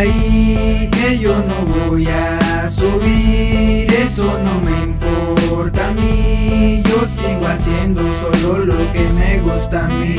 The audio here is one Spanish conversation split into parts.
ahí que yo no voy a subir, eso no me importa a mí, yo sigo haciendo solo lo que me gusta a mí.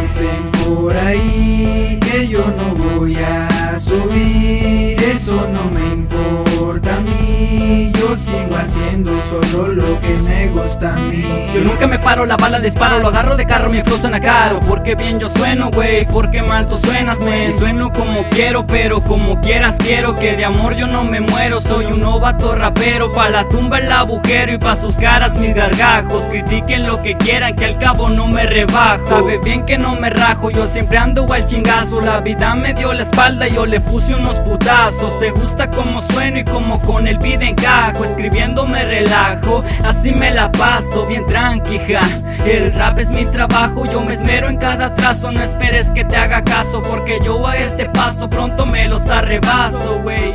Dicen por ahí que yo no voy a subir, eso no me importa a mí, yo sigo haciendo solo lo que me gusta a mí. Yo nunca me paro, la bala disparo, lo agarro de carro, mi flow suena caro, porque bien yo sueno, güey, porque mal tú suenas, me sueno como quiero, pero como quieras quiero que de amor yo no me muero, soy un novato rapero, pa' la tumba el agujero y pa' sus caras mis gargajos, critiquen lo que quieran que al cabo no me rebajo, sabe bien que no me rajo, yo siempre ando al chingazo, la vida me dio la espalda y yo le puse unos putazos, te gusta como sueno y como con el beat encajo, escribiendo me relajo, así me la paso, bien tranquila, el rap es mi trabajo, yo me esmero en cada trazo, no esperes que te haga caso, porque yo a este paso pronto me los arrebaso, wey.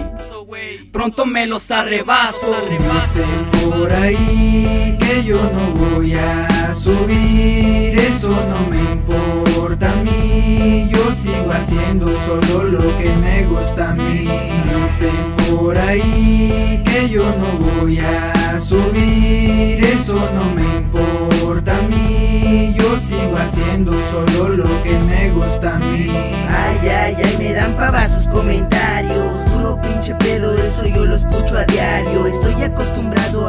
Pronto me los arrebaso. Dicen por ahí que yo no voy a subir, eso no me importa a mí, yo sigo haciendo solo lo que me gusta a mí. Por ahí que yo no voy a subir, eso no me importa a mí, yo sigo haciendo solo lo que me gusta a mí. Ay, ay, ay, me dan pavas sus comentarios. Puro pinche pedo, eso yo lo escucho a diario. Estoy acostumbrado a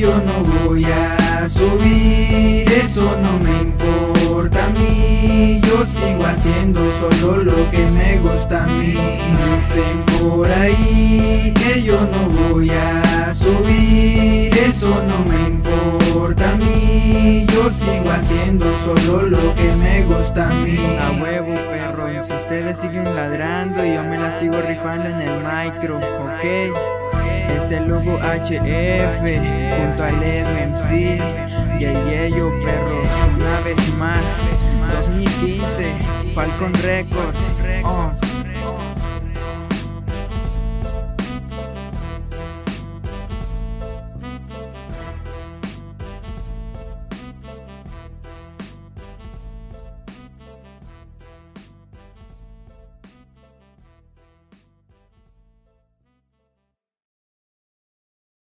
yo no voy a subir, eso no me importa a mí, yo sigo haciendo solo lo que me gusta a mí. Dicen por ahí que yo no voy a subir, eso no me importa a mí, yo sigo haciendo solo lo que me gusta a mí. A huevo, perros. Ustedes siguen ladrando y yo me la sigo rifando en el micro, ¿ok? Es el logo HF junto al MC y el Yello, perros. Una vez más, 2015, Falcon Records. Oh.